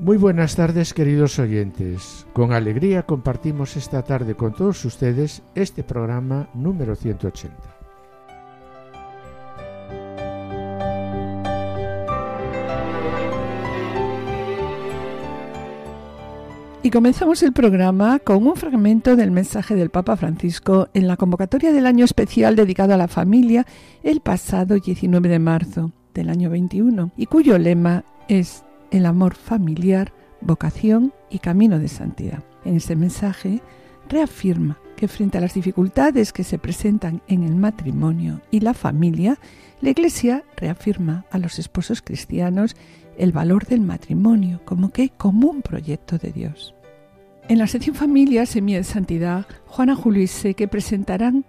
Muy buenas tardes, queridos oyentes. Con alegría compartimos esta tarde con todos ustedes este programa número 180. Y comenzamos el programa con un fragmento del mensaje del Papa Francisco en la convocatoria del año especial dedicado a la familia el pasado 19 de marzo del año 21 y cuyo lema es el amor familiar, vocación y camino de santidad. En ese mensaje reafirma que frente a las dificultades que se presentan en el matrimonio y la familia, la Iglesia reafirma a los esposos cristianos el valor del matrimonio como que común proyecto de Dios. En la sección Familia, Semilla de Santidad, Juana Julio y Seque presentarán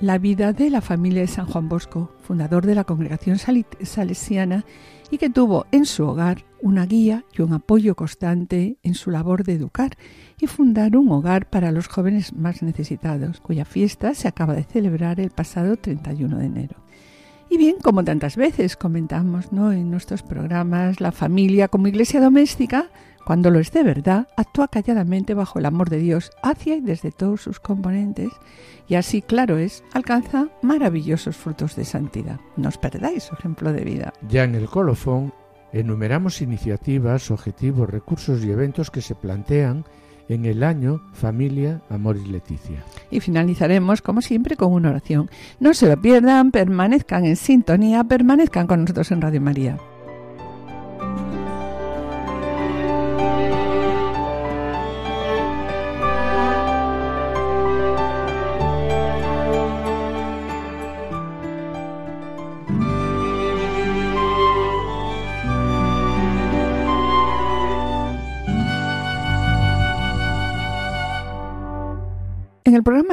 la vida de la familia de San Juan Bosco, fundador de la congregación salesiana y que tuvo en su hogar una guía y un apoyo constante en su labor de educar y fundar un hogar para los jóvenes más necesitados, cuya fiesta se acaba de celebrar el pasado 31 de enero. Y bien, como tantas veces comentamos ¿no? en nuestros programas, la familia como iglesia doméstica, cuando lo es de verdad, actúa calladamente bajo el amor de Dios hacia y desde todos sus componentes y así, claro es, alcanza maravillosos frutos de santidad. No os perdáis su ejemplo de vida. Ya en el colofón enumeramos iniciativas, objetivos, recursos y eventos que se plantean en el año Familia, Amor y Leticia. Y finalizaremos, como siempre, con una oración. No se lo pierdan, permanezcan en sintonía, permanezcan con nosotros en Radio María.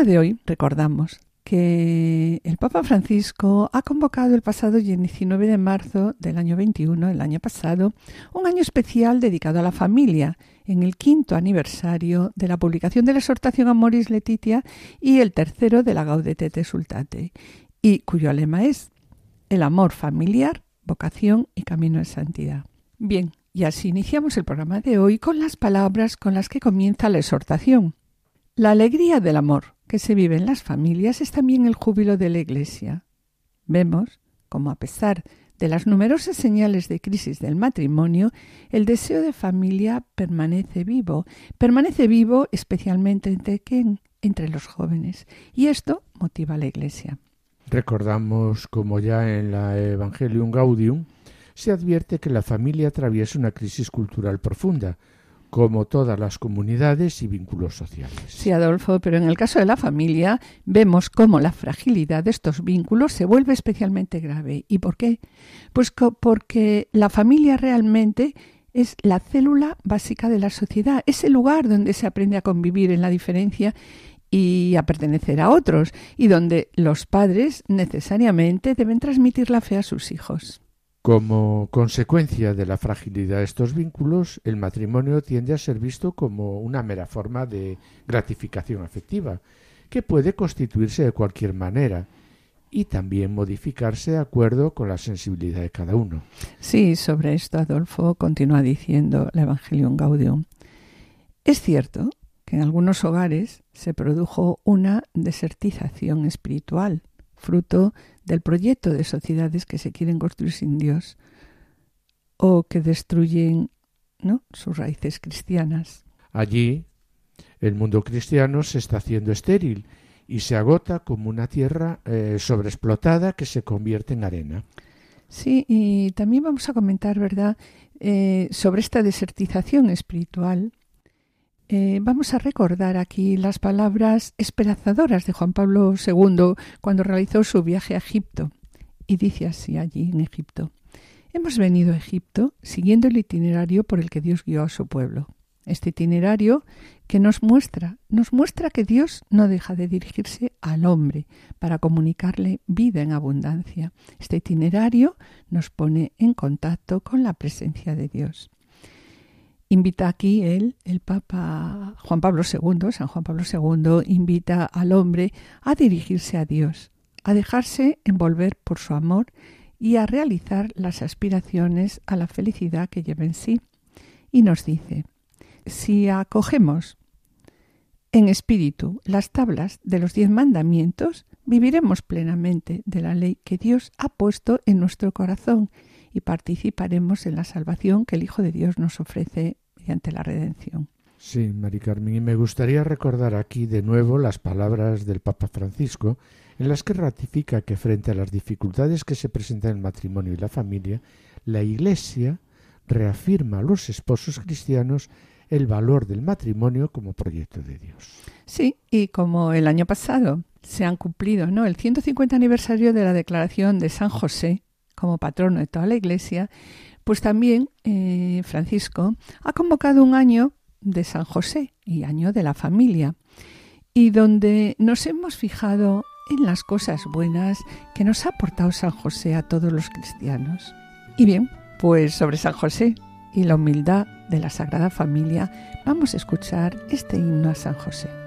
De hoy recordamos que el Papa Francisco ha convocado el pasado 19 de marzo del año 21, el año pasado, un año especial dedicado a la familia, en el quinto aniversario de la publicación de la exhortación Amoris Letitia y el tercero de la Gaudete te Sultate, y cuyo lema es el amor familiar, vocación y camino de santidad. Bien, y así iniciamos el programa de hoy con las palabras con las que comienza la exhortación. La alegría del amor que se vive en las familias es también el júbilo de la Iglesia. Vemos como a pesar de las numerosas señales de crisis del matrimonio, el deseo de familia permanece vivo, permanece vivo especialmente entre entre los jóvenes, y esto motiva a la Iglesia. Recordamos como ya en la Evangelium Gaudium se advierte que la familia atraviesa una crisis cultural profunda, como todas las comunidades y vínculos sociales. Sí, Adolfo, pero en el caso de la familia vemos cómo la fragilidad de estos vínculos se vuelve especialmente grave. ¿Y por qué? Pues porque la familia realmente es la célula básica de la sociedad, es el lugar donde se aprende a convivir en la diferencia y a pertenecer a otros, y donde los padres necesariamente deben transmitir la fe a sus hijos. Como consecuencia de la fragilidad de estos vínculos, el matrimonio tiende a ser visto como una mera forma de gratificación afectiva, que puede constituirse de cualquier manera y también modificarse de acuerdo con la sensibilidad de cada uno. Sí, sobre esto Adolfo continúa diciendo la Evangelium Gaudium. Es cierto que en algunos hogares se produjo una desertización espiritual, fruto del proyecto de sociedades que se quieren construir sin Dios o que destruyen ¿no? sus raíces cristianas. Allí el mundo cristiano se está haciendo estéril y se agota como una tierra eh, sobreexplotada que se convierte en arena. Sí, y también vamos a comentar, ¿verdad?, eh, sobre esta desertización espiritual eh, vamos a recordar aquí las palabras esperanzadoras de Juan Pablo II cuando realizó su viaje a Egipto. Y dice así allí en Egipto. Hemos venido a Egipto siguiendo el itinerario por el que Dios guió a su pueblo. Este itinerario que nos muestra, nos muestra que Dios no deja de dirigirse al hombre para comunicarle vida en abundancia. Este itinerario nos pone en contacto con la presencia de Dios. Invita aquí él, el Papa Juan Pablo II, San Juan Pablo II, invita al hombre a dirigirse a Dios, a dejarse envolver por su amor y a realizar las aspiraciones a la felicidad que lleva en sí. Y nos dice, si acogemos en espíritu las tablas de los diez mandamientos, viviremos plenamente de la ley que Dios ha puesto en nuestro corazón y participaremos en la salvación que el Hijo de Dios nos ofrece mediante la redención. Sí, Mari Carmen, y me gustaría recordar aquí de nuevo las palabras del Papa Francisco, en las que ratifica que frente a las dificultades que se presentan en el matrimonio y la familia, la Iglesia reafirma a los esposos cristianos el valor del matrimonio como proyecto de Dios. Sí, y como el año pasado se han cumplido ¿no? el 150 aniversario de la declaración de San José como patrono de toda la Iglesia, pues también eh, Francisco ha convocado un año de San José y año de la familia, y donde nos hemos fijado en las cosas buenas que nos ha aportado San José a todos los cristianos. Y bien, pues sobre San José y la humildad de la Sagrada Familia, vamos a escuchar este himno a San José.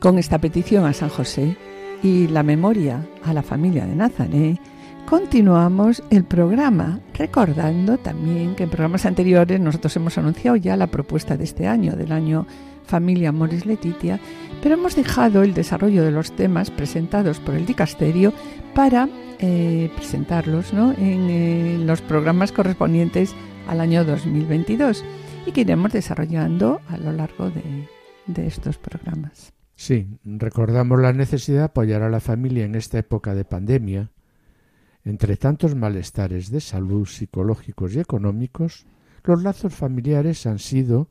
Con esta petición a San José y la memoria a la familia de Nazaret, continuamos el programa, recordando también que en programas anteriores nosotros hemos anunciado ya la propuesta de este año, del año Familia Moris Letitia, pero hemos dejado el desarrollo de los temas presentados por el dicasterio para eh, presentarlos ¿no? en eh, los programas correspondientes al año 2022 y que iremos desarrollando a lo largo de estos programas. Sí, recordamos la necesidad de apoyar a la familia en esta época de pandemia. Entre tantos malestares de salud psicológicos y económicos, los lazos familiares han sido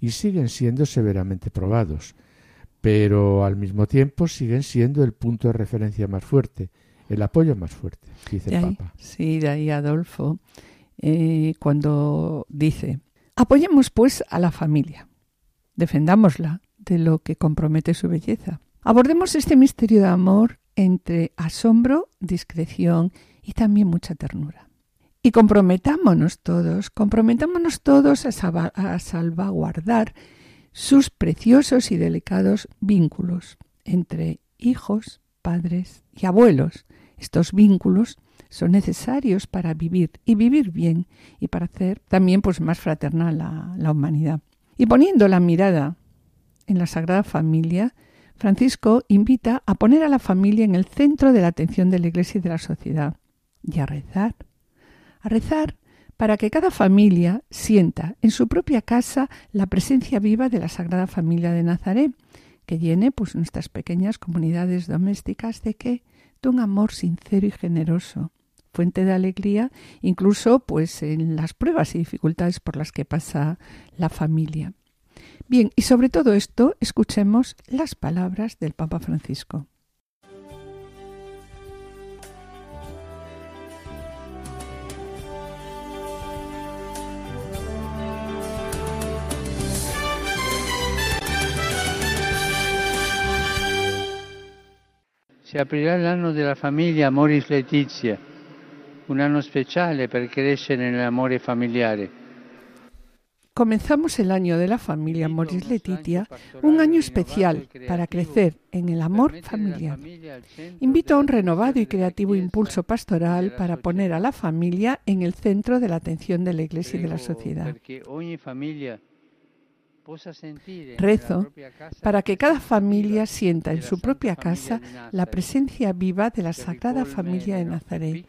y siguen siendo severamente probados, pero al mismo tiempo siguen siendo el punto de referencia más fuerte, el apoyo más fuerte, dice De el Papa. sí, de ahí Adolfo, eh, cuando dice, apoyemos pues a la familia, defendámosla de lo que compromete su belleza. Abordemos este misterio de amor entre asombro, discreción y también mucha ternura. Y comprometámonos todos, comprometámonos todos a, salva- a salvaguardar sus preciosos y delicados vínculos entre hijos, padres y abuelos. Estos vínculos son necesarios para vivir y vivir bien y para hacer también pues más fraternal la humanidad. Y poniendo la mirada en la Sagrada Familia, Francisco invita a poner a la familia en el centro de la atención de la Iglesia y de la sociedad y a rezar. A rezar para que cada familia sienta en su propia casa la presencia viva de la Sagrada Familia de Nazaret, que llene pues nuestras pequeñas comunidades domésticas de qué? De un amor sincero y generoso, fuente de alegría, incluso pues en las pruebas y dificultades por las que pasa la familia. Bien, y sobre todo esto, escuchemos las palabras del Papa Francisco. Si aprirà l'anno della famiglia Amoris Letizia, un anno speciale per crescere nell'amore familiare. Comenzamos el año de la familia Moris Letitia, un año especial para crecer en el amor familiar. Invito a un renovado y creativo impulso pastoral para poner a la familia en el centro de la atención de la Iglesia y de la sociedad. Rezo para que cada familia sienta en su propia casa la presencia viva de la Sagrada Familia de Nazaret,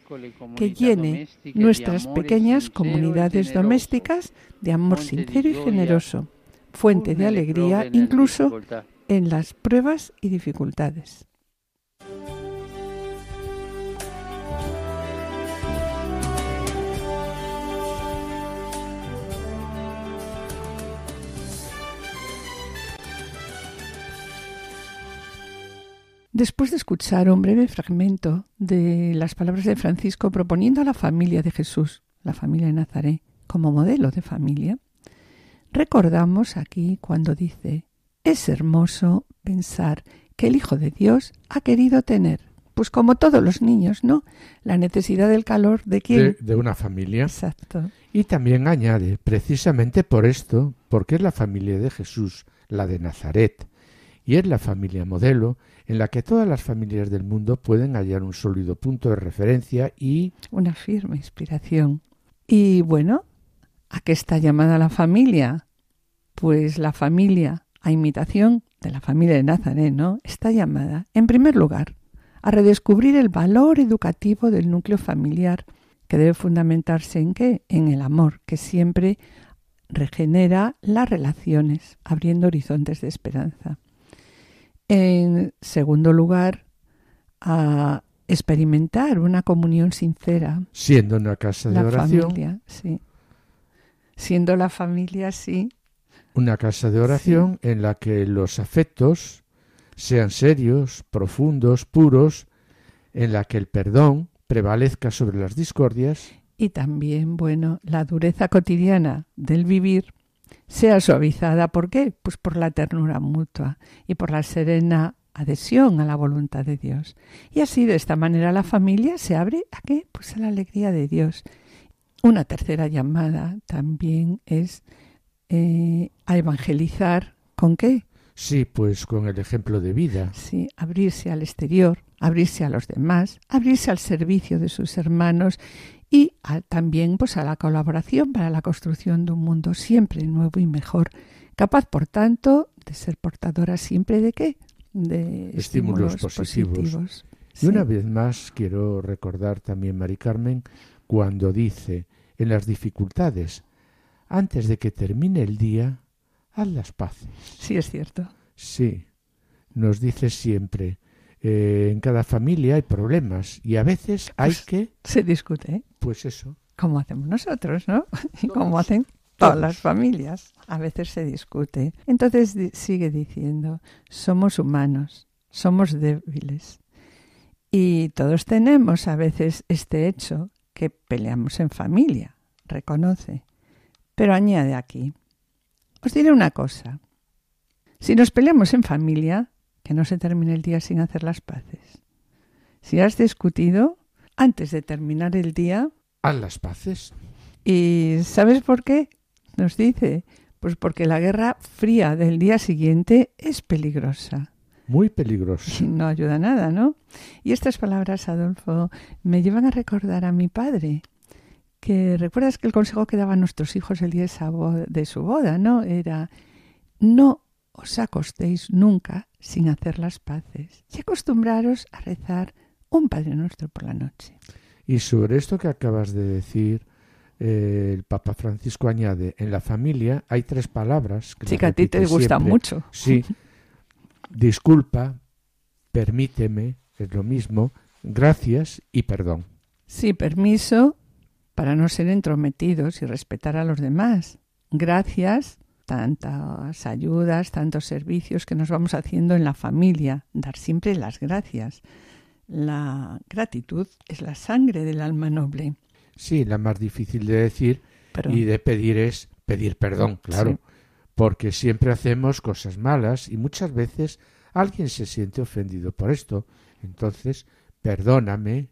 que llene nuestras pequeñas comunidades domésticas de amor sincero y generoso, fuente de alegría incluso en las pruebas y dificultades. Después de escuchar un breve fragmento de las palabras de Francisco proponiendo a la familia de Jesús, la familia de Nazaret, como modelo de familia, recordamos aquí cuando dice, es hermoso pensar que el Hijo de Dios ha querido tener, pues como todos los niños, ¿no? La necesidad del calor de quién? de, de una familia. Exacto. Y también añade, precisamente por esto, porque es la familia de Jesús, la de Nazaret, y es la familia modelo en la que todas las familias del mundo pueden hallar un sólido punto de referencia y Una firme inspiración. Y bueno, ¿a qué está llamada la familia? Pues la familia, a imitación de la familia de Nazaret, ¿no? Está llamada, en primer lugar, a redescubrir el valor educativo del núcleo familiar, que debe fundamentarse en qué? En el amor, que siempre regenera las relaciones, abriendo horizontes de esperanza. En segundo lugar, a experimentar una comunión sincera. siendo una casa de La oración, familia, sí. Siendo la familia, sí. una casa de oración en la que los afectos sean serios, profundos, puros, en la que el perdón prevalezca sobre las discordias Y también, bueno, la dureza cotidiana del vivir sea suavizada. ¿Por qué? Pues por la ternura mutua y por la serena adhesión a la voluntad de Dios. Y así, de esta manera, la familia se abre a qué? Pues a la alegría de Dios. Una tercera llamada también es eh, a evangelizar. ¿Con qué? Sí, pues con el ejemplo de vida. Sí, abrirse al exterior, abrirse a los demás, abrirse al servicio de sus hermanos y a- también pues a la colaboración para la construcción de un mundo siempre nuevo y mejor, capaz por tanto de ser portadora siempre de qué? De Estímulos estímulos, positivos. positivos. Y Sí. una vez más quiero recordar también, Mari Carmen, cuando dice en las dificultades, antes de que termine el día, haz las paces. Sí, es cierto. Sí, nos dice siempre, eh, en cada familia hay problemas y a veces hay Pues- que, Se discute, ¿eh? pues eso, como hacemos nosotros, ¿no? Y como hacen todas todos. las familias. A veces se discute. Entonces sigue diciendo, somos humanos, somos débiles. Y todos tenemos a veces este hecho que peleamos en familia, reconoce. Pero añade aquí, os diré una cosa. Si nos peleamos en familia, que no se termine el día sin hacer las paces. Si has discutido, antes de terminar el día, haz las paces. ¿Y sabes por qué? Nos dice, pues porque la guerra fría del día siguiente es peligrosa. Muy peligrosa. No ayuda nada, ¿no? Y estas palabras, Adolfo, me llevan a recordar a mi padre, que recuerdas que el consejo que daban nuestros hijos el día de su boda, ¿no? Era, no os acostéis nunca sin hacer las paces y acostumbraros a rezar un Padre Nuestro por la noche. Y sobre esto que acabas de decir, eh, el Papa Francisco añade, en la familia hay tres palabras que Sí, que a ti te repite gusta siempre. mucho. Sí, disculpa, permíteme, es lo mismo, gracias y perdón. Sí, permiso para no ser entrometidos y respetar a los demás. Gracias, tantas ayudas, tantos servicios que nos vamos haciendo en la familia. Dar siempre las gracias. La gratitud es la sangre del alma noble. Sí, la más difícil de decir Pero y de pedir es pedir perdón, claro, Sí. porque siempre hacemos cosas malas y muchas veces alguien se siente ofendido por esto. Entonces, perdóname,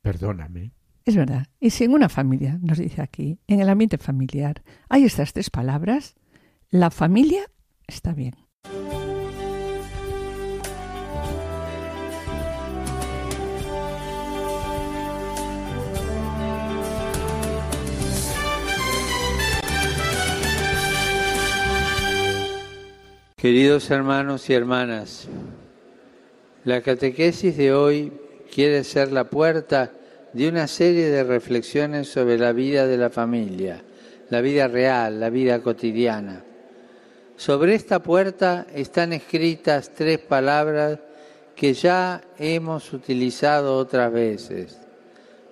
perdóname. Es verdad. Y si en una familia, nos dice aquí, en el ambiente familiar, hay estas tres palabras, la familia está bien. Queridos hermanos y hermanas, la catequesis de hoy quiere ser la puerta de una serie de reflexiones sobre la vida de la familia, la vida real, la vida cotidiana. Sobre esta puerta están escritas tres palabras que ya hemos utilizado otras veces.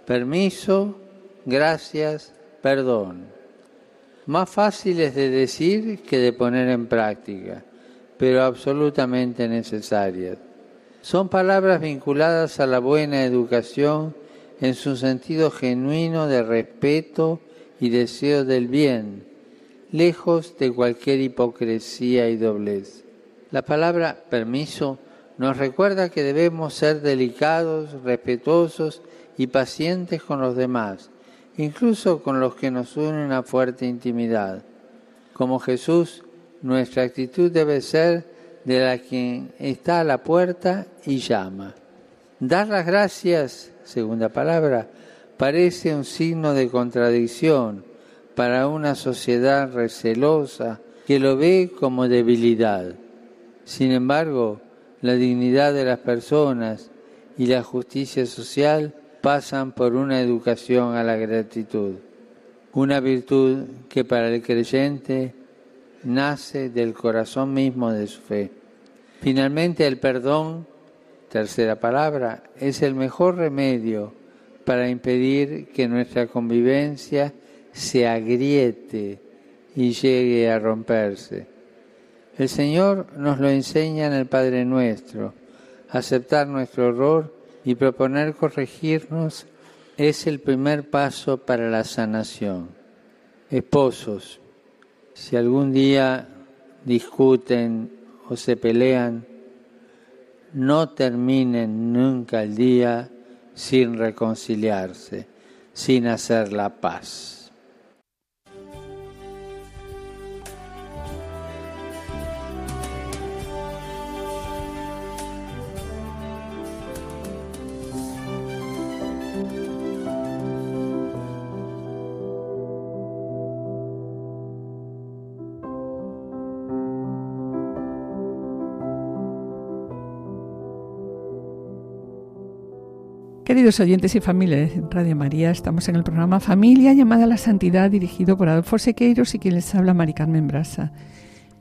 Permiso, gracias, perdón. Más fáciles de decir que de poner en práctica, pero absolutamente necesarias. Son palabras vinculadas a la buena educación en su sentido genuino de respeto y deseo del bien, lejos de cualquier hipocresía y doblez. La palabra permiso nos recuerda que debemos ser delicados, respetuosos y pacientes con los demás, incluso con los que nos unen una fuerte intimidad. Como Jesús, nuestra actitud debe ser de la quien está a la puerta y llama. Dar las gracias, segunda palabra, parece un signo de contradicción para una sociedad recelosa que lo ve como debilidad. Sin embargo, la dignidad de las personas y la justicia social pasan por una educación a la gratitud, una virtud que para el creyente nace del corazón mismo de su fe. Finalmente, el perdón, tercera palabra, es el mejor remedio para impedir que nuestra convivencia se agriete y llegue a romperse. El Señor nos lo enseña en el Padre Nuestro. Aceptar nuestro error y proponer corregirnos es el primer paso para la sanación. Esposos, si algún día discuten o se pelean, no terminen nunca el día sin reconciliarse, sin hacer la paz. Queridos oyentes y familias de Radio María, estamos en el programa Familia llamada a la Santidad, dirigido por Adolfo Sequeiros y quien les habla Mari Carmen Brasa.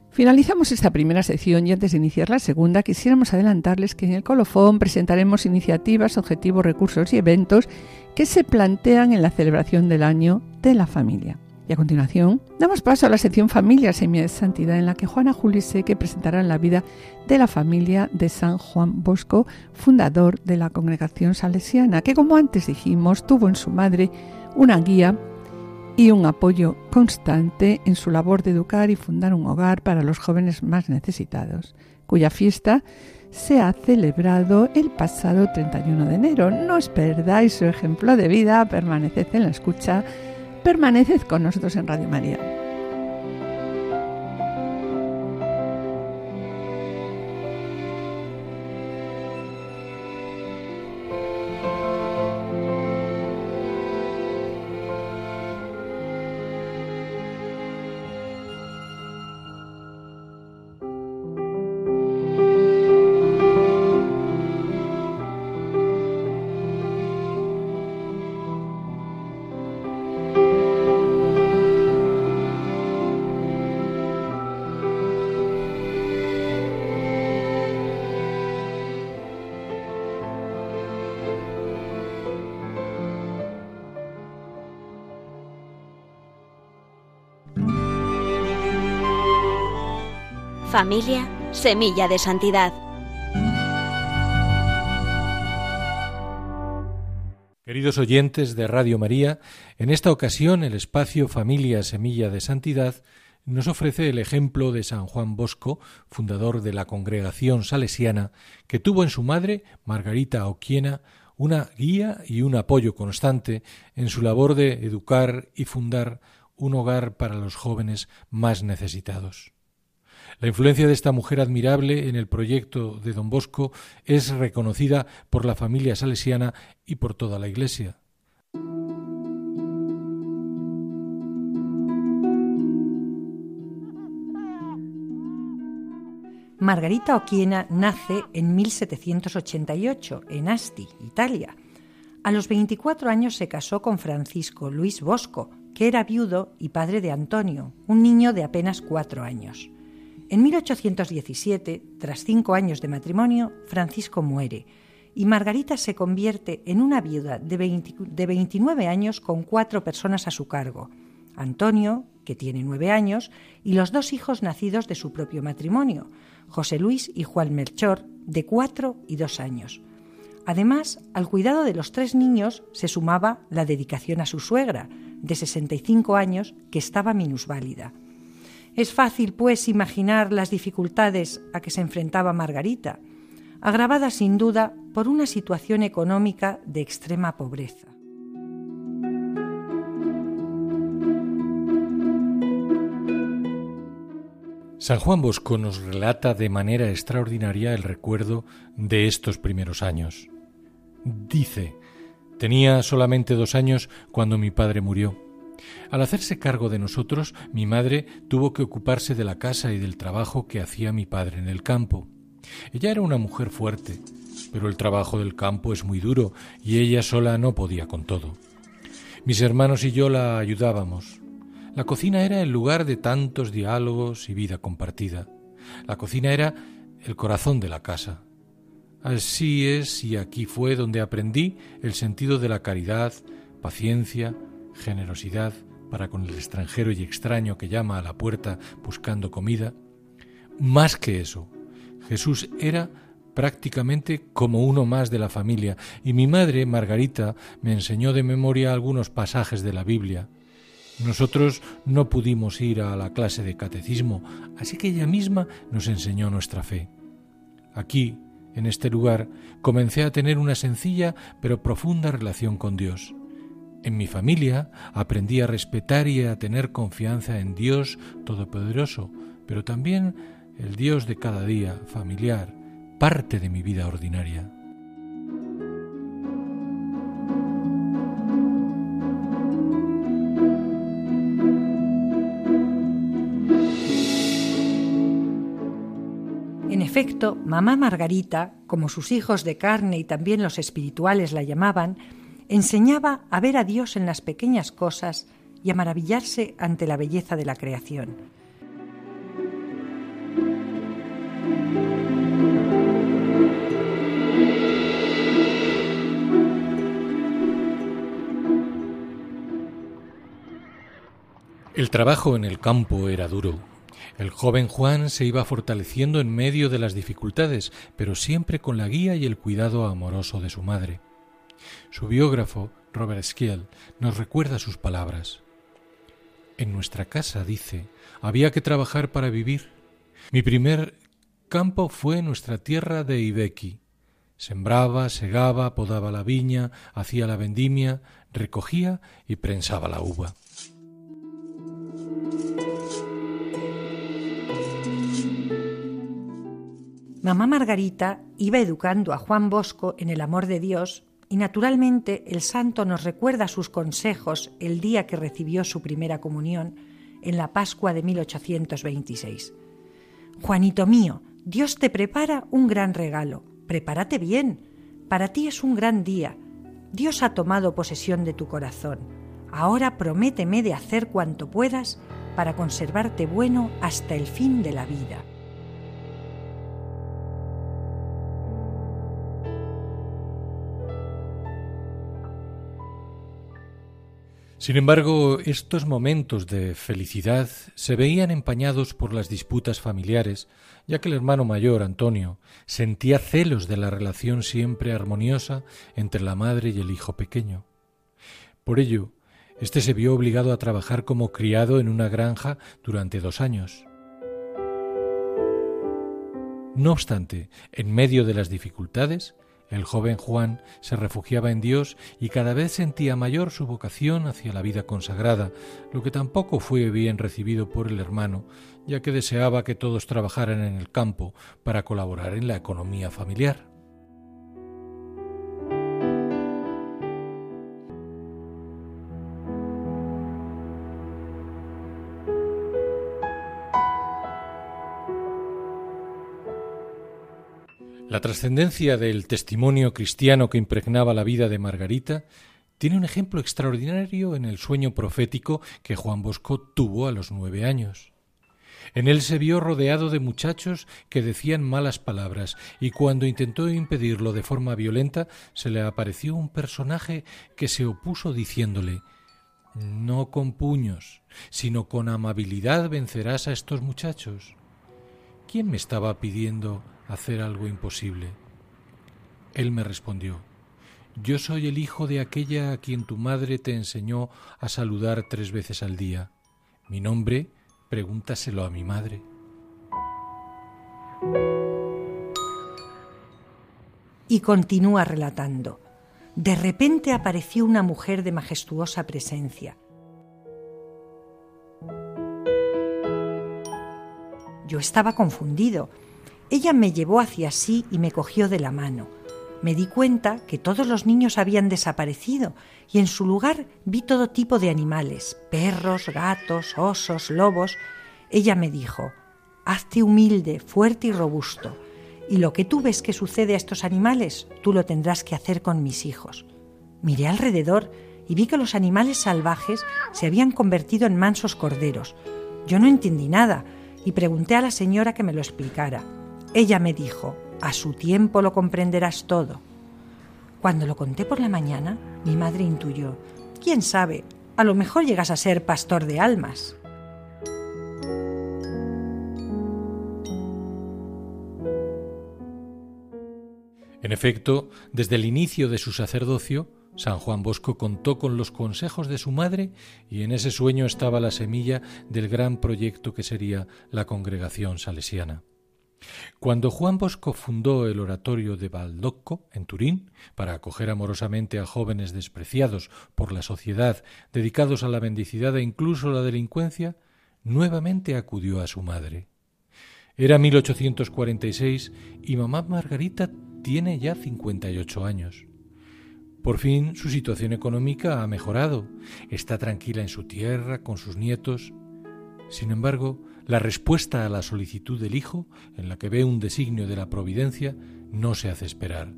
Finalizamos esta primera sección y antes de iniciar la segunda quisiéramos adelantarles que en el colofón presentaremos iniciativas, objetivos, recursos y eventos que se plantean en la celebración del año de la familia. Y a continuación, damos paso a la sección Familia Semilla de Santidad, en la que Juana Juliseque presentará la vida de la familia de San Juan Bosco, fundador de la congregación salesiana, que como antes dijimos, tuvo en su madre una guía y un apoyo constante en su labor de educar y fundar un hogar para los jóvenes más necesitados, cuya fiesta se ha celebrado el pasado 31 de enero. No os perdáis su ejemplo de vida, permaneced en la escucha, permaneced con nosotros en Radio María. Familia, semilla de santidad. Queridos oyentes de Radio María, en esta ocasión el espacio Familia Semilla de Santidad nos ofrece el ejemplo de San Juan Bosco, fundador de la congregación salesiana, que tuvo en su madre, Margarita Oquiena, una guía y un apoyo constante en su labor de educar y fundar un hogar para los jóvenes más necesitados. La influencia de esta mujer admirable en el proyecto de don Bosco es reconocida por la familia salesiana y por toda la Iglesia. Margarita Oquiena nace en 1788 en Asti, Italia. A los 24 años se casó con Francisco Luis Bosco, que era viudo y padre de Antonio, un niño de apenas cuatro años. En 1817, tras cinco años de matrimonio, Francisco muere y Margarita se convierte en una viuda de, 29 años con cuatro personas a su cargo. Antonio, que tiene nueve años, y los dos hijos nacidos de su propio matrimonio, José Luis y Juan Melchor, de cuatro y dos años. Además, al cuidado de los tres niños se sumaba la dedicación a su suegra, de 65 años, que estaba minusválida. Es fácil, pues, imaginar las dificultades a que se enfrentaba Margarita, agravada sin duda por una situación económica de extrema pobreza. San Juan Bosco nos relata de manera extraordinaria el recuerdo de estos primeros años. Dice, tenía solamente dos años cuando mi padre murió. Al hacerse cargo de nosotros, mi madre tuvo que ocuparse de la casa y del trabajo que hacía mi padre en el campo. Ella era una mujer fuerte, pero el trabajo del campo es muy duro y ella sola no podía con todo. Mis hermanos y yo la ayudábamos. La cocina era el lugar de tantos diálogos y vida compartida. La cocina era el corazón de la casa. Así es y aquí fue donde aprendí el sentido de la caridad, paciencia, generosidad para con el extranjero y extraño que llama a la puerta buscando comida. Más que eso, Jesús era prácticamente como uno más de la familia, y mi madre, Margarita, me enseñó de memoria algunos pasajes de la Biblia. Nosotros no pudimos ir a la clase de catecismo, así que ella misma nos enseñó nuestra fe. Aquí, en este lugar, comencé a tener una sencilla pero profunda relación con Dios. En mi familia aprendí a respetar y a tener confianza en Dios Todopoderoso, pero también el Dios de cada día, familiar, parte de mi vida ordinaria. En efecto, mamá Margarita, como sus hijos de carne y también los espirituales la llamaban, enseñaba a ver a Dios en las pequeñas cosas y a maravillarse ante la belleza de la creación. El trabajo en el campo era duro. El joven Juan se iba fortaleciendo en medio de las dificultades, pero siempre con la guía y el cuidado amoroso de su madre. Su biógrafo, Robert Skiel, nos recuerda sus palabras. En nuestra casa, dice, había que trabajar para vivir. Mi primer campo fue nuestra tierra de Ibequi. Sembraba, segaba, podaba la viña, hacía la vendimia, recogía y prensaba la uva. Mamá Margarita iba educando a Juan Bosco en el amor de Dios y naturalmente el santo nos recuerda sus consejos el día que recibió su primera comunión en la Pascua de 1826. Juanito mío, Dios te prepara un gran regalo. Prepárate bien. Para ti es un gran día. Dios ha tomado posesión de tu corazón. Ahora prométeme de hacer cuanto puedas para conservarte bueno hasta el fin de la vida. Sin embargo, estos momentos de felicidad se veían empañados por las disputas familiares, ya que el hermano mayor, Antonio, sentía celos de la relación siempre armoniosa entre la madre y el hijo pequeño. Por ello, éste se vio obligado a trabajar como criado en una granja durante dos años. No obstante, en medio de las dificultades, el joven Juan se refugiaba en Dios y cada vez sentía mayor su vocación hacia la vida consagrada, lo que tampoco fue bien recibido por el hermano, ya que deseaba que todos trabajaran en el campo para colaborar en la economía familiar. La trascendencia del testimonio cristiano que impregnaba la vida de Margarita tiene un ejemplo extraordinario en el sueño profético que Juan Bosco tuvo a los nueve años. En él se vio rodeado de muchachos que decían malas palabras y cuando intentó impedirlo de forma violenta se le apareció un personaje que se opuso diciéndole No con puños, sino con amabilidad vencerás a estos muchachos. ¿Quién me estaba pidiendo hacer algo imposible. Él me respondió, Yo soy el hijo de aquella a quien tu madre te enseñó a saludar tres veces al día. Mi nombre, pregúntaselo a mi madre. Y continúa relatando. De repente apareció una mujer de majestuosa presencia. Yo estaba confundido ella me llevó hacia sí y me cogió de la mano. Me di cuenta que todos los niños habían desaparecido y en su lugar vi todo tipo de animales, perros, gatos, osos, lobos. Ella me dijo, hazte humilde, fuerte y robusto, y lo que tú ves que sucede a estos animales, tú lo tendrás que hacer con mis hijos. Miré alrededor y vi que los animales salvajes se habían convertido en mansos corderos. Yo no entendí nada y pregunté a la señora que me lo explicara. Ella me dijo, a su tiempo lo comprenderás todo. Cuando lo conté por la mañana, mi madre intuyó, quién sabe, a lo mejor llegas a ser pastor de almas. En efecto, desde el inicio de su sacerdocio, San Juan Bosco contó con los consejos de su madre y en ese sueño estaba la semilla del gran proyecto que sería la congregación salesiana. Cuando Juan Bosco fundó el oratorio de Baldocco, en Turín, para acoger amorosamente a jóvenes despreciados por la sociedad, dedicados a la mendicidad e incluso la delincuencia, nuevamente acudió a su madre. Era 1846 y mamá Margarita tiene ya 58 años. Por fin su situación económica ha mejorado, está tranquila en su tierra, con sus nietos. Sin embargo, la respuesta a la solicitud del Hijo, en la que ve un designio de la providencia, no se hace esperar.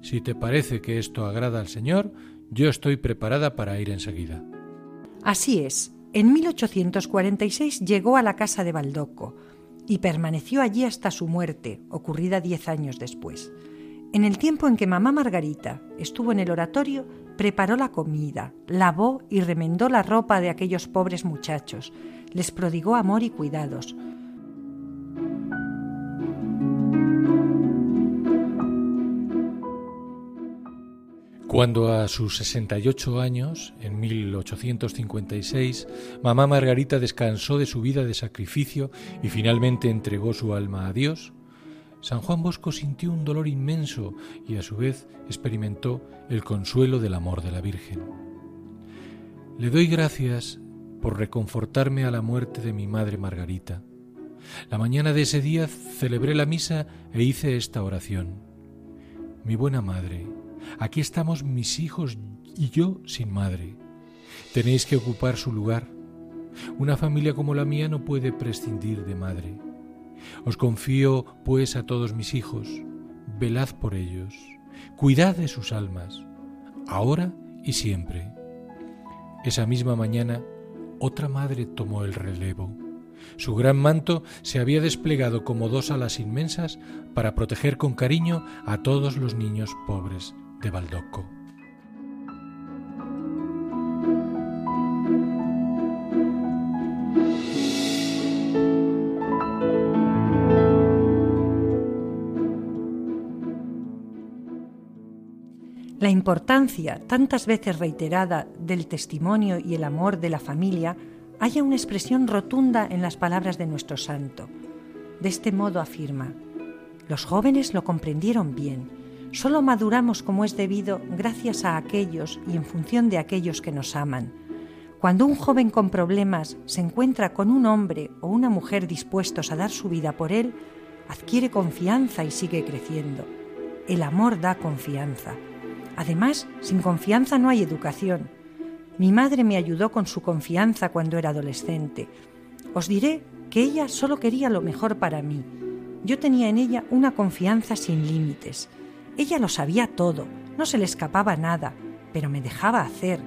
Si te parece que esto agrada al Señor, yo estoy preparada para ir enseguida. Así es. En 1846 llegó a la casa de Baldoco y permaneció allí hasta su muerte, ocurrida diez años después. En el tiempo en que mamá Margarita estuvo en el oratorio, preparó la comida, lavó y remendó la ropa de aquellos pobres muchachos, les prodigó amor y cuidados. Cuando a sus 68 años, en 1856, mamá Margarita descansó de su vida de sacrificio y finalmente entregó su alma a Dios, San Juan Bosco sintió un dolor inmenso y a su vez experimentó el consuelo del amor de la Virgen. Le doy gracias por reconfortarme a la muerte de mi madre Margarita. La mañana de ese día celebré la misa e hice esta oración. Mi buena madre, aquí estamos mis hijos y yo sin madre. Tenéis que ocupar su lugar. Una familia como la mía no puede prescindir de madre. Os confío, pues, a todos mis hijos, velad por ellos, cuidad de sus almas, ahora y siempre. Esa misma mañana, otra madre tomó el relevo. Su gran manto se había desplegado como dos alas inmensas para proteger con cariño a todos los niños pobres de Baldoco. Importancia, tantas veces reiterada, del testimonio y el amor de la familia haya una expresión rotunda en las palabras de nuestro santo. De este modo afirma, los jóvenes lo comprendieron bien, solo maduramos como es debido gracias a aquellos y en función de aquellos que nos aman. Cuando un joven con problemas se encuentra con un hombre o una mujer dispuestos a dar su vida por él, adquiere confianza y sigue creciendo. El amor da confianza. Además, sin confianza no hay educación. Mi madre me ayudó con su confianza cuando era adolescente. Os diré que ella solo quería lo mejor para mí. Yo tenía en ella una confianza sin límites. Ella lo sabía todo, no se le escapaba nada, pero me dejaba hacer.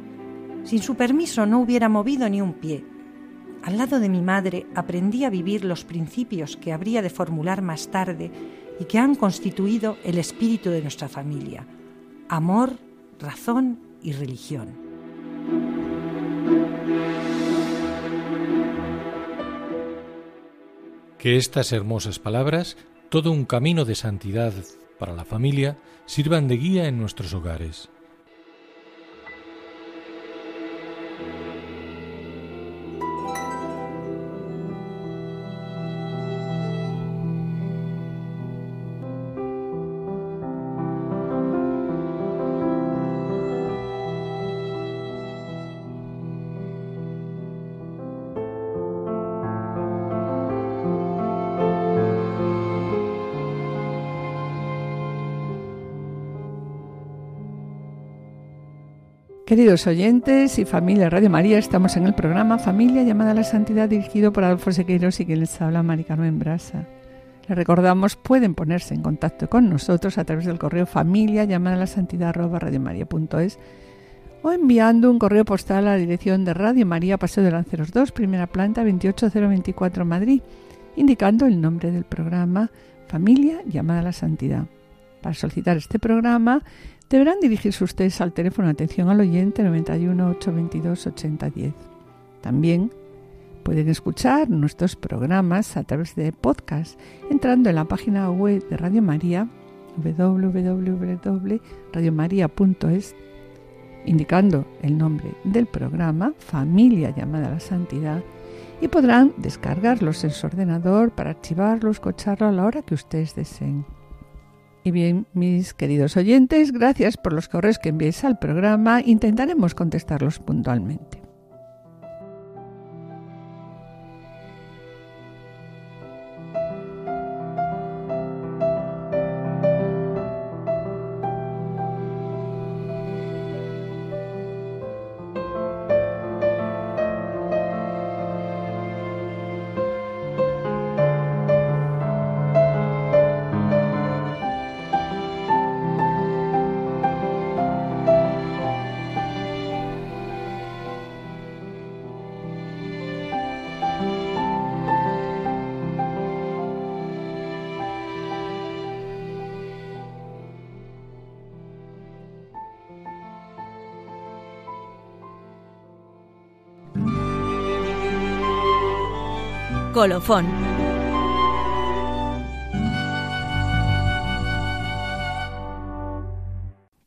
Sin su permiso no hubiera movido ni un pie. Al lado de mi madre aprendí a vivir los principios que habría de formular más tarde y que han constituido el espíritu de nuestra familia amor, razón y religión. Que estas hermosas palabras, todo un camino de santidad para la familia, sirvan de guía en nuestros hogares. Queridos oyentes y familia Radio María, estamos en el programa Familia llamada a la Santidad dirigido por Adolfo Sequeiros y quien les habla Maricano en Brasa. Les recordamos, pueden ponerse en contacto con nosotros a través del correo familia llamada a la santidad arroba radiomaria.es o enviando un correo postal a la dirección de Radio María Paseo de Lanceros 2, primera planta 28024 Madrid, indicando el nombre del programa Familia llamada a la Santidad. Para solicitar este programa deberán dirigirse ustedes al teléfono de atención al oyente 91 822 8010. También pueden escuchar nuestros programas a través de podcast entrando en la página web de Radio María www.radiomaria.es indicando el nombre del programa Familia llamada a la Santidad y podrán descargarlos en su ordenador para archivarlo, escucharlo a la hora que ustedes deseen. Y bien, mis queridos oyentes, gracias por los correos que enviéis al programa. Intentaremos contestarlos puntualmente. Colofón.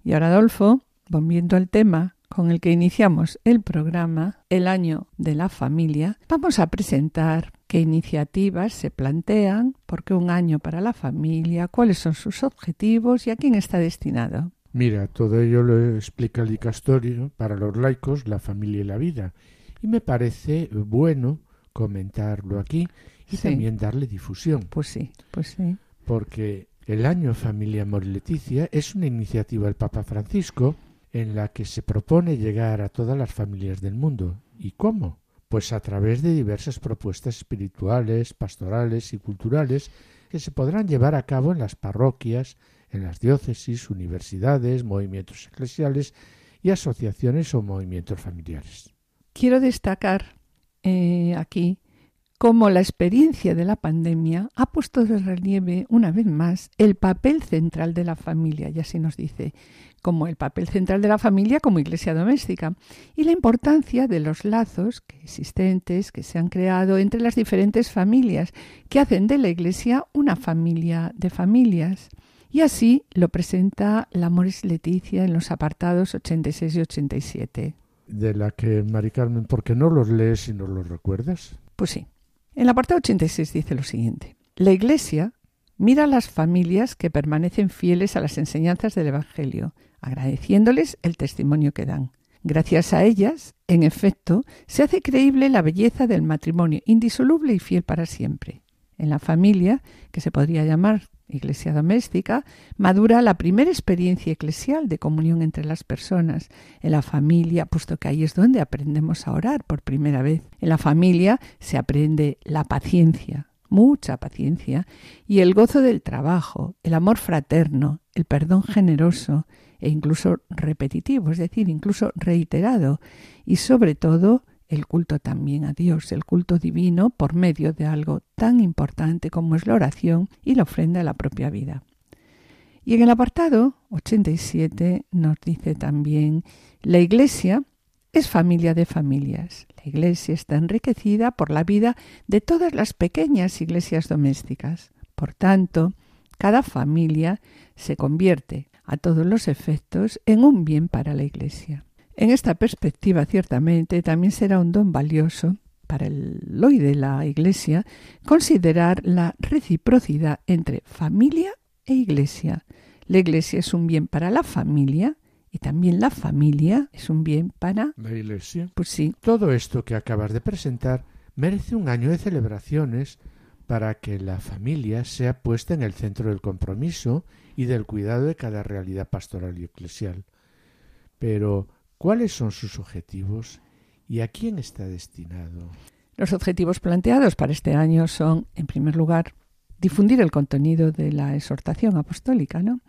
Y ahora, Adolfo, volviendo al tema con el que iniciamos el programa, el año de la familia, vamos a presentar qué iniciativas se plantean, por qué un año para la familia, cuáles son sus objetivos y a quién está destinado. Mira, todo ello lo explica el dicastorio para los laicos, la familia y la vida. Y me parece bueno comentarlo aquí y Sí. también darle difusión. Pues sí, pues sí. porque el año Familia Amor y Leticia es una iniciativa del Papa Francisco en la que se propone llegar a todas las familias del mundo. ¿Y cómo? Pues a través de diversas propuestas espirituales, pastorales y culturales que se podrán llevar a cabo en las parroquias, en las diócesis, universidades, movimientos eclesiales y asociaciones o movimientos familiares. Quiero destacar eh, aquí cómo la experiencia de la pandemia ha puesto de relieve una vez más el papel central de la familia, y así nos dice, como el papel central de la familia como iglesia doméstica, y la importancia de los lazos que existentes que se han creado entre las diferentes familias que hacen de la iglesia una familia de familias. Y así lo presenta la Moris Leticia en los apartados 86 y 87. De la que, Mari Carmen, ¿por qué no los lees y no los recuerdas? Pues sí. En el apartado 86 dice lo siguiente. La Iglesia mira a las familias que permanecen fieles a las enseñanzas del Evangelio, agradeciéndoles el testimonio que dan. Gracias a ellas, en efecto, se hace creíble la belleza del matrimonio indisoluble y fiel para siempre. En la familia, que se podría llamar iglesia doméstica, madura la primera experiencia eclesial de comunión entre las personas. En la familia, puesto que ahí es donde aprendemos a orar por primera vez. En la familia se aprende la paciencia, mucha paciencia, y el gozo del trabajo, el amor fraterno, el perdón generoso e incluso repetitivo, es decir, incluso reiterado, y sobre todo el culto también a Dios, el culto divino por medio de algo tan importante como es la oración y la ofrenda a la propia vida. Y en el apartado 87 nos dice también, la Iglesia es familia de familias. La Iglesia está enriquecida por la vida de todas las pequeñas iglesias domésticas. Por tanto, cada familia se convierte a todos los efectos en un bien para la Iglesia. En esta perspectiva, ciertamente, también será un don valioso para el hoy de la Iglesia considerar la reciprocidad entre familia e Iglesia. La Iglesia es un bien para la familia y también la familia es un bien para... La Iglesia. Pues sí, Todo esto que acabas de presentar merece un año de celebraciones para que la familia sea puesta en el centro del compromiso y del cuidado de cada realidad pastoral y eclesial. Pero, ¿cuáles son sus objetivos y a quién está destinado? Los objetivos planteados para este año son, en primer lugar, difundir el contenido de la exhortación apostólica, ¿no?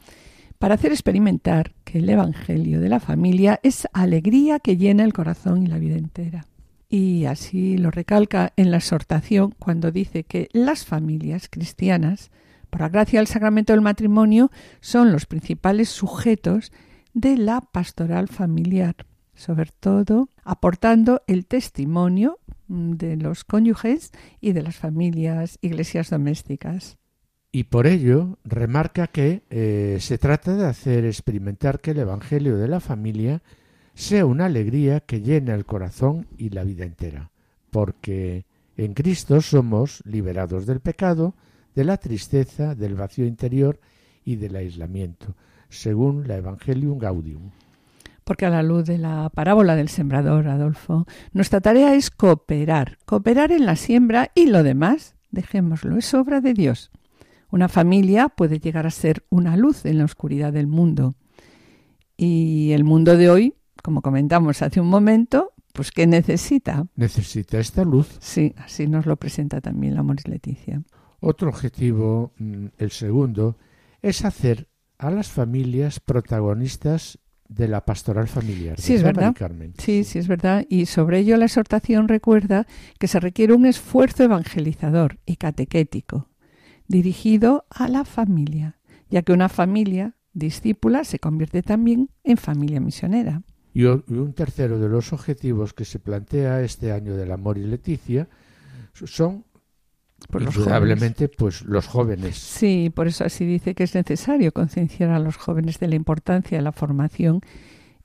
Para hacer experimentar que el Evangelio de la familia es alegría que llena el corazón y la vida entera. Y así lo recalca en la exhortación cuando dice que las familias cristianas, por la gracia del sacramento del matrimonio, son los principales sujetos de la pastoral familiar, sobre todo aportando el testimonio mm, de los cónyuges y de las familias, iglesias domésticas. Y por ello remarca que eh, se trata de hacer experimentar que el Evangelio de la familia sea una alegría que llena el corazón y la vida entera, porque en Cristo somos liberados del pecado, de la tristeza, del vacío interior y del aislamiento, según la Evangelium Gaudium. Porque a la luz de la parábola del sembrador, Adolfo, nuestra tarea es cooperar, cooperar en la siembra y lo demás, dejémoslo, es obra de Dios. Una familia puede llegar a ser una luz en la oscuridad del mundo. Y el mundo de hoy, como comentamos hace un momento, pues ¿qué necesita? Necesita esta luz. Sí, así nos lo presenta también la Moris Leticia. Otro objetivo, mm, el segundo, es hacer a las familias protagonistas de la pastoral familiar. Sí, es ¿verdad. Carmen? Sí, sí, es verdad. Y sobre ello la exhortación recuerda que se requiere un esfuerzo evangelizador y catequético dirigido a la familia, ya que una familia discípula se convierte también en familia misionera. Y un tercero de los objetivos que se plantea este año del amor y Leticia son Por los jóvenes. indudablemente pues los jóvenes. Sí, por eso así dice que es necesario concienciar a los jóvenes de la importancia de la formación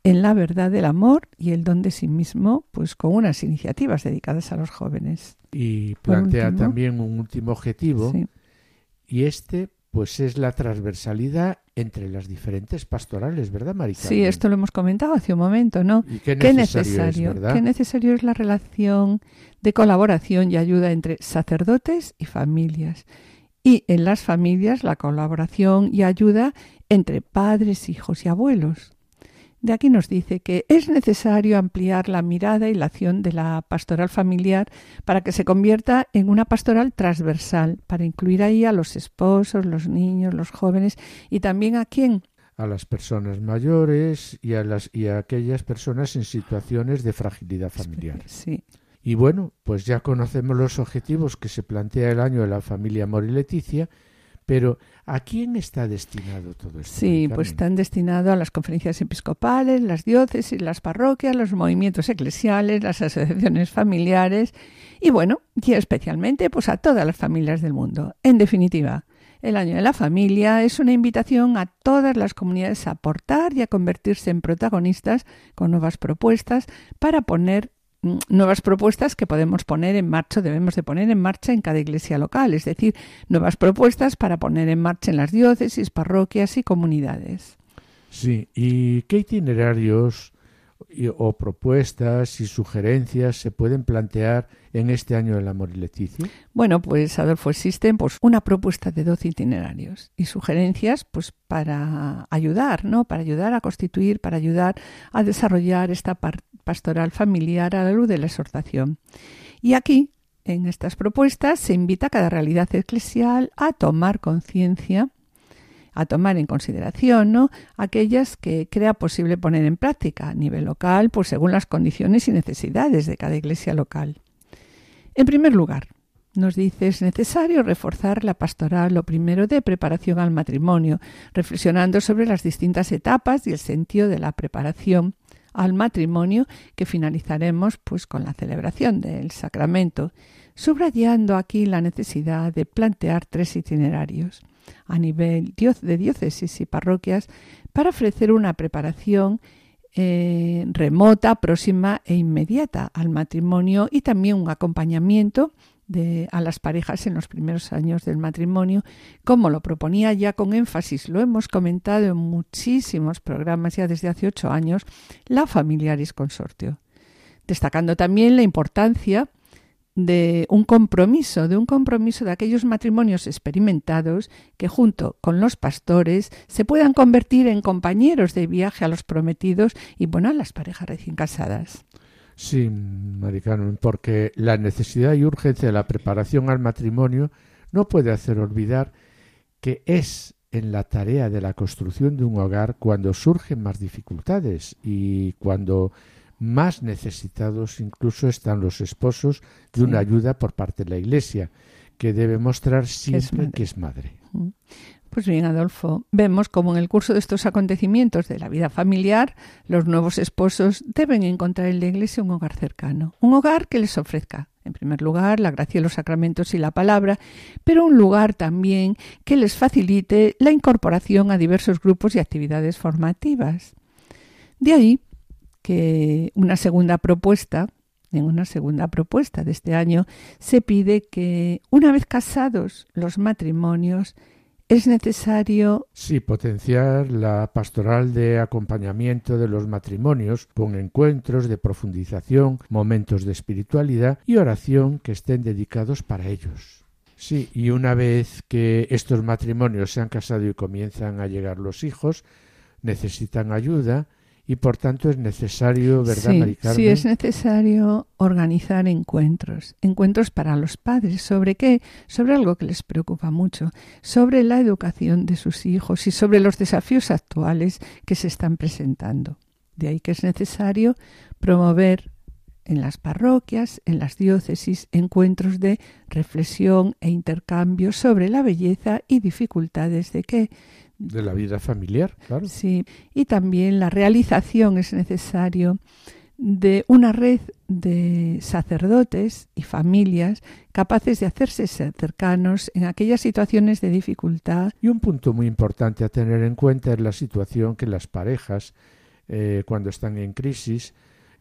en la verdad del amor y el don de sí mismo, pues con unas iniciativas dedicadas a los jóvenes. Y plantea último. también un último objetivo, Sí. y este pues es la transversalidad entre las diferentes pastorales, ¿verdad, Mari Sí, esto lo hemos comentado hace un momento, ¿no? Y qué Qué necesario, necesario, es, ¿verdad? qué necesario es la relación de colaboración y ayuda entre sacerdotes y familias. Y en las familias la colaboración y ayuda entre padres, hijos y abuelos. De aquí nos dice que es necesario ampliar la mirada y la acción de la pastoral familiar para que se convierta en una pastoral transversal, para incluir ahí a los esposos, los niños, los jóvenes y también a quién, a las personas mayores y a las y a aquellas personas en situaciones de fragilidad familiar. Sí. Y bueno, pues ya conocemos los objetivos que se plantea el año de la familia Mori Leticia, pero ¿a quién está destinado todo esto? Sí, pues están destinados a las conferencias episcopales, las diócesis, las parroquias, los movimientos eclesiales, las asociaciones familiares y bueno, y especialmente pues a todas las familias del mundo. En definitiva, el año de la familia es una invitación a todas las comunidades a aportar y a convertirse en protagonistas con nuevas propuestas para poner nuevas propuestas que podemos poner en marcha, debemos de poner en marcha en cada iglesia local, es decir, nuevas propuestas para poner en marcha en las diócesis, parroquias y comunidades. Sí, ¿y qué itinerarios y- o propuestas y sugerencias se pueden plantear en este año de la Mori Leticia? Bueno, pues Adolfo, existen pues una propuesta de 12 itinerarios y sugerencias pues para ayudar, ¿no? Para ayudar a constituir, para ayudar a desarrollar esta pastoral familiar a la luz de la exhortación. Y aquí, en estas propuestas, se invita a cada realidad eclesial a tomar conciencia a tomar en consideración, ¿no? Aquellas que crea posible poner en práctica a nivel local, pues según las condiciones y necesidades de cada iglesia local. En primer lugar, nos dice es necesario reforzar la pastoral, lo primero de preparación al matrimonio, reflexionando sobre las distintas etapas y el sentido de la preparación al matrimonio que finalizaremos pues con la celebración del sacramento, subrayando aquí la necesidad de plantear tres itinerarios a nivel de diócesis y parroquias para ofrecer una preparación eh, remota, próxima e inmediata al matrimonio y también un acompañamiento de, a las parejas en los primeros años del matrimonio, como lo proponía ya con énfasis, lo hemos comentado en muchísimos programas ya desde hace ocho años, la Familiaris Consortio, destacando también la importancia de un compromiso, de un compromiso de aquellos matrimonios experimentados que junto con los pastores se puedan convertir en compañeros de viaje a los prometidos y bueno, a las parejas recién casadas. Sí, Mari Carmen, porque la necesidad y urgencia de la preparación al matrimonio no puede hacer olvidar que es en la tarea de la construcción de un hogar cuando surgen más dificultades y cuando más necesitados incluso están los esposos de una ayuda por parte de la Iglesia, que debe mostrar siempre madre. que es madre. Pues bien, Adolfo, vemos como en el curso de estos acontecimientos de la vida familiar, los nuevos esposos deben encontrar en la iglesia un hogar cercano, un hogar que les ofrezca, en primer lugar, la gracia de los sacramentos y la palabra, pero un lugar también que les facilite la incorporación a diversos grupos y actividades formativas. De ahí que una segunda propuesta, en una segunda propuesta de este año, se pide que una vez casados los matrimonios, es necesario Sí, potenciar la pastoral de acompañamiento de los matrimonios con encuentros de profundización, momentos de espiritualidad y oración que estén dedicados para ellos. Sí, y una vez que estos matrimonios se han casado y comienzan a llegar los hijos, necesitan ayuda y por tanto es necesario, ¿verdad, sí, Mari Carmen? sí, es necesario organizar encuentros, encuentros para los padres. ¿Sobre qué? Sobre algo que les preocupa mucho, sobre la educación de sus hijos y sobre los desafíos actuales que se están presentando. De ahí que es necesario promover en las parroquias, en las diócesis, encuentros de reflexión e intercambio sobre la belleza y dificultades de qué? De la vida familiar, claro. Sí, y también la realización es necesario de una red de sacerdotes y familias capaces de hacerse cercanos en aquellas situaciones de dificultad. Y un punto muy importante a tener en cuenta es la situación que las parejas eh, cuando están en crisis,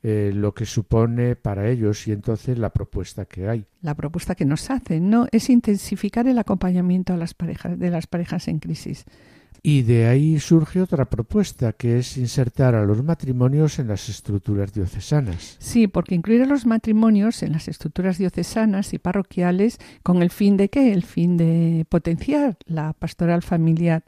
eh, lo que supone para ellos y entonces la propuesta que hay. La propuesta que nos hacen, ¿no? Es intensificar el acompañamiento a las parejas, de las parejas en crisis. Y de ahí surge otra propuesta, que es insertar a los matrimonios en las estructuras diocesanas. Sí, porque incluir a los matrimonios en las estructuras diocesanas y parroquiales con el fin de qué? El fin de potenciar la pastoral familiar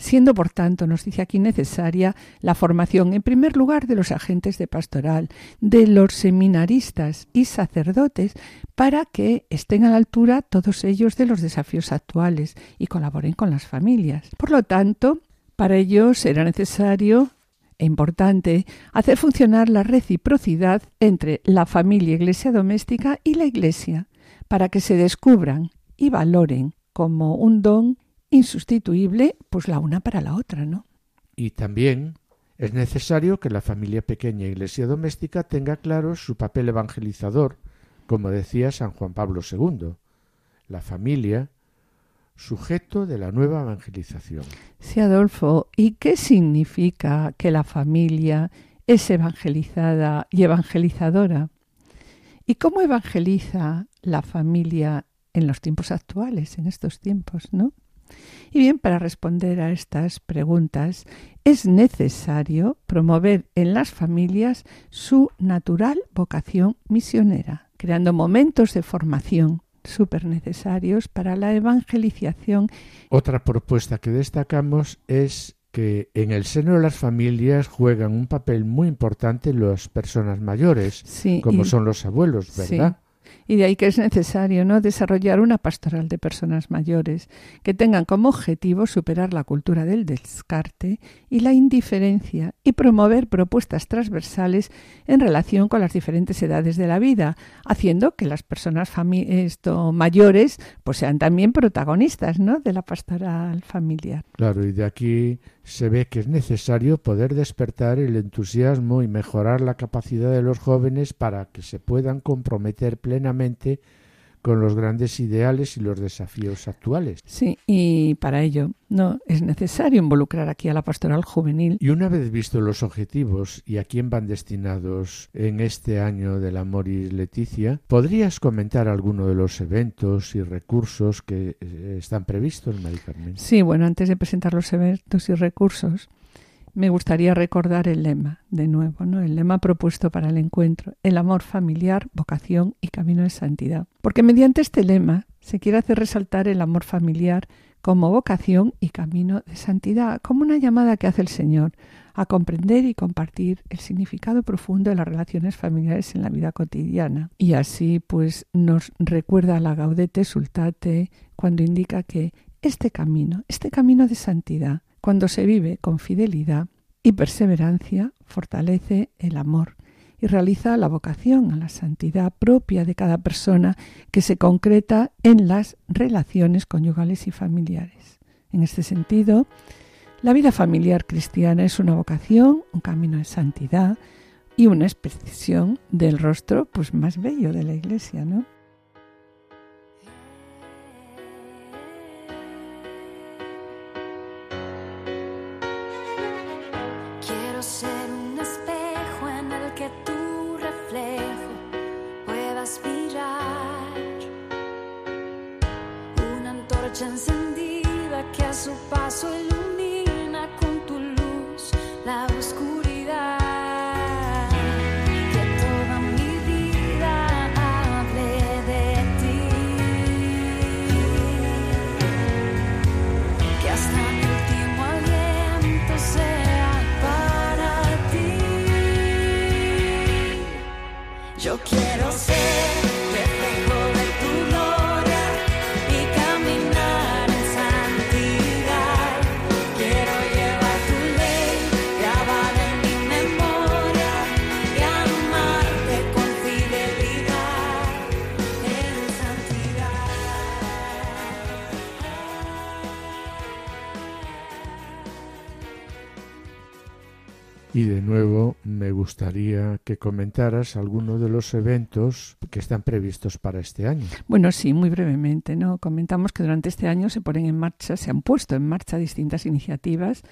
siendo por tanto, nos dice aquí necesaria la formación, en primer lugar, de los agentes de pastoral, de los seminaristas y sacerdotes, para que estén a la altura todos ellos de los desafíos actuales y colaboren con las familias. Por lo tanto, para ello será necesario e importante hacer funcionar la reciprocidad entre la familia iglesia doméstica y la iglesia, para que se descubran y valoren como un don insustituible, pues la una para la otra, ¿no? Y también es necesario que la familia pequeña iglesia doméstica tenga claro su papel evangelizador, como decía San Juan Pablo II. La familia, sujeto de la nueva evangelización. Sí, Adolfo, ¿y qué significa que la familia es evangelizada y evangelizadora? ¿Y cómo evangeliza la familia en los tiempos actuales, en estos tiempos, no? Y bien, para responder a estas preguntas es necesario promover en las familias su natural vocación misionera, creando momentos de formación súper necesarios para la evangelización. Otra propuesta que destacamos es que en el seno de las familias juegan un papel muy importante las personas mayores, como son los abuelos, ¿verdad? Y de ahí que es necesario ¿no? desarrollar una pastoral de personas mayores que tengan como objetivo superar la cultura del descarte y la indiferencia y promover propuestas transversales en relación con las diferentes edades de la vida, haciendo que las personas esto, mayores pues sean también protagonistas ¿no? de la pastoral familiar. Claro, y de aquí se ve que es necesario poder despertar el entusiasmo y mejorar la capacidad de los jóvenes para que se puedan comprometer plenamente con los grandes ideales y los desafíos actuales. Sí, y para ello no es necesario involucrar aquí a la pastoral juvenil. Y una vez visto los objetivos y a quién van destinados en este año del amor y Leticia, ¿podrías comentar alguno de los eventos y recursos que eh, están previstos, María Carmen? Sí, bueno, antes de presentar los eventos y recursos, me gustaría recordar el lema, de nuevo, ¿no? El lema propuesto para el encuentro, el amor familiar, vocación y camino de santidad. Porque mediante este lema se quiere hacer resaltar el amor familiar como vocación y camino de santidad, como una llamada que hace el Señor a comprender y compartir el significado profundo de las relaciones familiares en la vida cotidiana. Y así pues nos recuerda la Gaudete Sultate cuando indica que este camino, este camino de santidad, cuando se vive con fidelidad y perseverancia, fortalece el amor y realiza la vocación a la santidad propia de cada persona que se concreta en las relaciones conyugales y familiares. En este sentido, la vida familiar cristiana es una vocación, un camino de santidad y una expresión del rostro pues más bello de la Iglesia, ¿no? Encendida que a su paso ilumina con tu luz la oscuridad. Que toda mi Y de nuevo me gustaría que comentaras algunos de los eventos que están previstos para este año. Bueno, sí, muy brevemente, ¿no? Comentamos que durante este año se ponen en marcha, se han puesto en marcha distintas iniciativas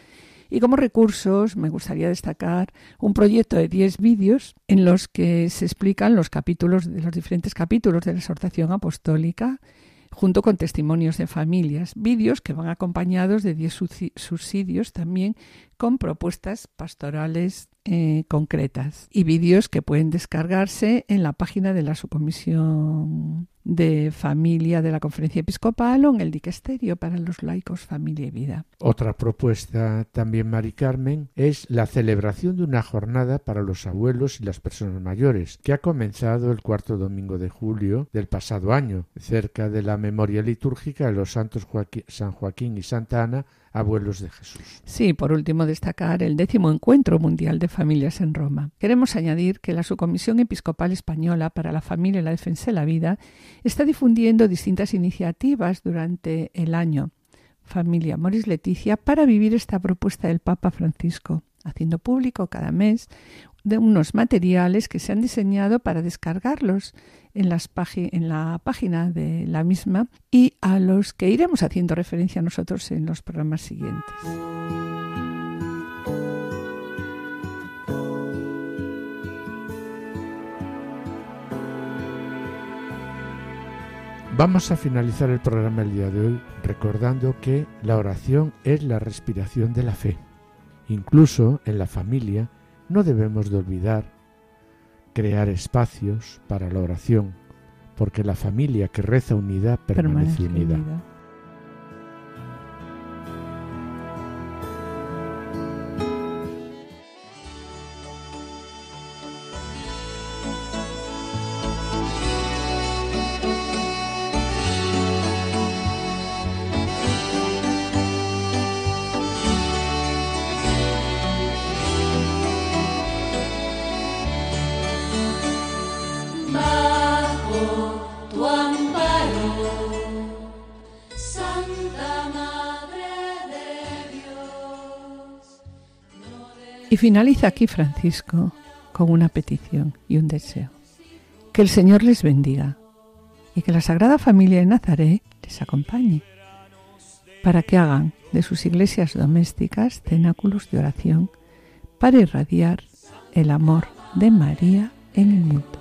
Y como recursos me gustaría destacar un proyecto de 10 vídeos en los que se explican los capítulos de los diferentes capítulos de la exhortación apostólica junto con testimonios de familias, vídeos que van acompañados de 10 subsidios también con propuestas pastorales eh, concretas y vídeos que pueden descargarse en la página de la subcomisión de familia de la conferencia episcopal o en el diquesterio para los laicos familia y vida. Otra propuesta también, Mari Carmen, es la celebración de una jornada para los abuelos y las personas mayores, que ha comenzado el cuarto domingo de julio del pasado año, cerca de la memoria litúrgica de los santos San Joaquín y Santa Ana, abuelos de Jesús. Sí, por último destacar el décimo encuentro mundial de familias en Roma. Queremos añadir que la Subcomisión Episcopal Española para la Familia y la Defensa de la Vida está difundiendo distintas iniciativas durante el año. Familia Moris Leticia para vivir esta propuesta del Papa Francisco, haciendo público cada mes de unos materiales que se han diseñado para descargarlos en, las en la página de la misma y a los que iremos haciendo referencia nosotros en los programas siguientes. Vamos a finalizar el programa el día de hoy recordando que la oración es la respiración de la fe. Incluso en la familia no debemos de olvidar crear espacios para la oración, porque la familia que reza unida permanece, unida. Finaliza aquí Francisco con una petición y un deseo. Que el Señor les bendiga y que la Sagrada Familia de Nazaret les acompañe para que hagan de sus iglesias domésticas cenáculos de oración para irradiar el amor de María en el mundo.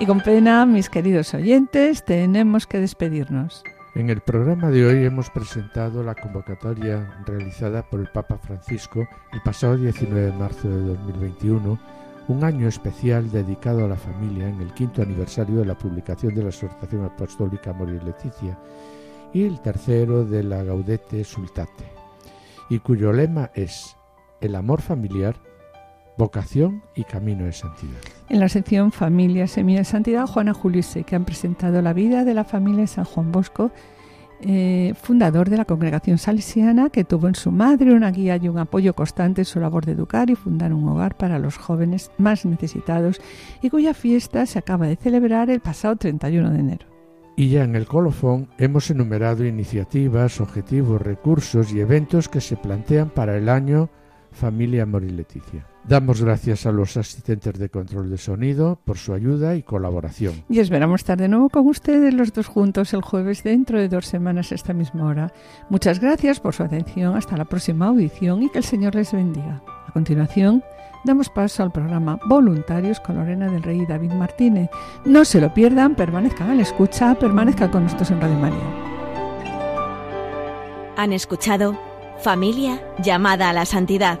Y con pena, mis queridos oyentes, tenemos que despedirnos. En el programa de hoy hemos presentado la convocatoria realizada por el Papa Francisco el pasado 19 de marzo de 2021, un año especial dedicado a la familia en el quinto aniversario de la publicación de la exhortación apostólica Morir Leticia y el tercero de la Gaudete Sultate, y cuyo lema es el amor familiar vocación y camino de santidad. En la sección Familia Semilla de Santidad, Juana Julise, que han presentado la vida de la familia de San Juan Bosco, eh, fundador de la congregación salesiana, que tuvo en su madre una guía y un apoyo constante en su labor de educar y fundar un hogar para los jóvenes más necesitados y cuya fiesta se acaba de celebrar el pasado 31 de enero. Y ya en el colofón hemos enumerado iniciativas, objetivos, recursos y eventos que se plantean para el año Familia Amor y Leticia. Damos gracias a los asistentes de control de sonido por su ayuda y colaboración. Y esperamos estar de nuevo con ustedes los dos juntos el jueves dentro de dos semanas a esta misma hora. Muchas gracias por su atención. Hasta la próxima audición y que el Señor les bendiga. A continuación, damos paso al programa Voluntarios con Lorena del Rey y David Martínez. No se lo pierdan, permanezcan a la escucha, permanezcan con nosotros en Radio María. Han escuchado Familia llamada a la santidad